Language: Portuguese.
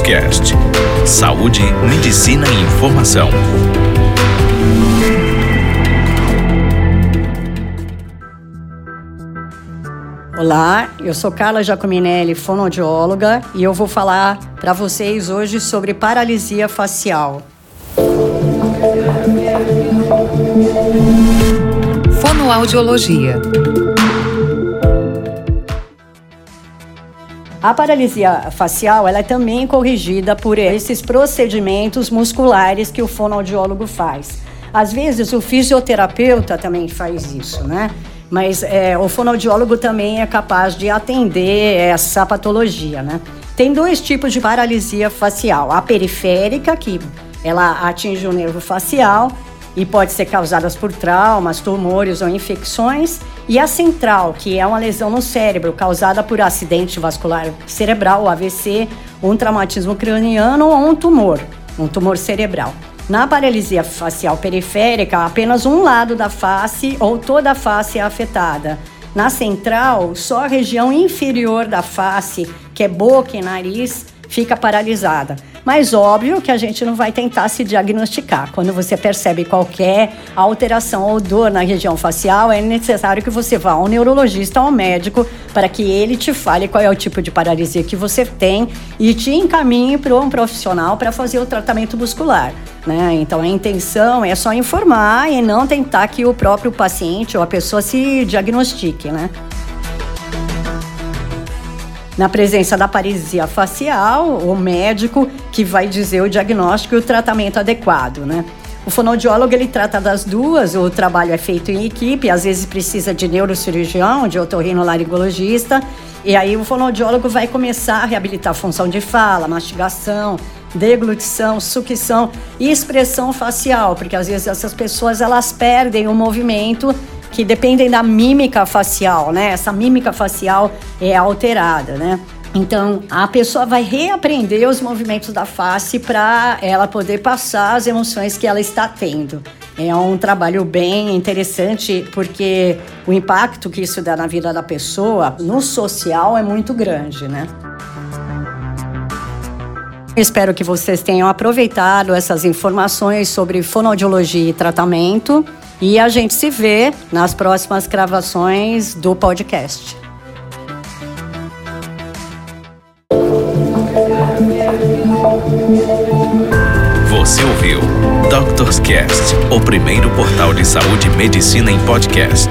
Cast. Saúde, medicina e informação. Olá, eu sou Carla Giacominelli, fonoaudióloga, e eu vou falar para vocês hoje sobre paralisia facial. Fonoaudiologia. A paralisia facial ela é também corrigida por esses procedimentos musculares que o fonoaudiólogo faz. Às vezes o fisioterapeuta também faz isso, né? Mas é, o fonoaudiólogo também é capaz de atender essa patologia, né? Tem dois tipos de paralisia facial: a periférica, que ela atinge o nervo facial, e pode ser causadas por traumas, tumores ou infecções, e a central, que é uma lesão no cérebro causada por acidente vascular cerebral, AVC, um traumatismo craniano ou um tumor, um tumor cerebral. Na paralisia facial periférica, apenas um lado da face ou toda a face é afetada. Na central, só a região inferior da face, que é boca e nariz, fica paralisada. Mas óbvio que a gente não vai tentar se diagnosticar. Quando você percebe qualquer alteração ou dor na região facial, é necessário que você vá ao neurologista ou ao médico para que ele te fale qual é o tipo de paralisia que você tem e te encaminhe para um profissional para fazer o tratamento muscular. Né? Então a intenção é só informar e não tentar que o próprio paciente ou a pessoa se diagnostique, né? Na presença da paralisia facial, o médico que vai dizer o diagnóstico e o tratamento adequado, né? O fonoaudiólogo ele trata das duas, o trabalho é feito em equipe, às vezes precisa de neurocirurgião, de otorrinolaringologista, e aí o fonoaudiólogo vai começar a reabilitar a função de fala, mastigação, deglutição, sucção e expressão facial, porque às vezes essas pessoas elas perdem o movimento que dependem da mímica facial, né? Essa mímica facial é alterada, né? Então, a pessoa vai reaprender os movimentos da face para ela poder passar as emoções que ela está tendo. É um trabalho bem interessante porque o impacto que isso dá na vida da pessoa, no social, é muito grande, né? Espero que vocês tenham aproveitado essas informações sobre fonoaudiologia e tratamento. E a gente se vê nas próximas gravações do podcast. Você ouviu Doctors Cast, o primeiro portal de saúde e medicina em podcast.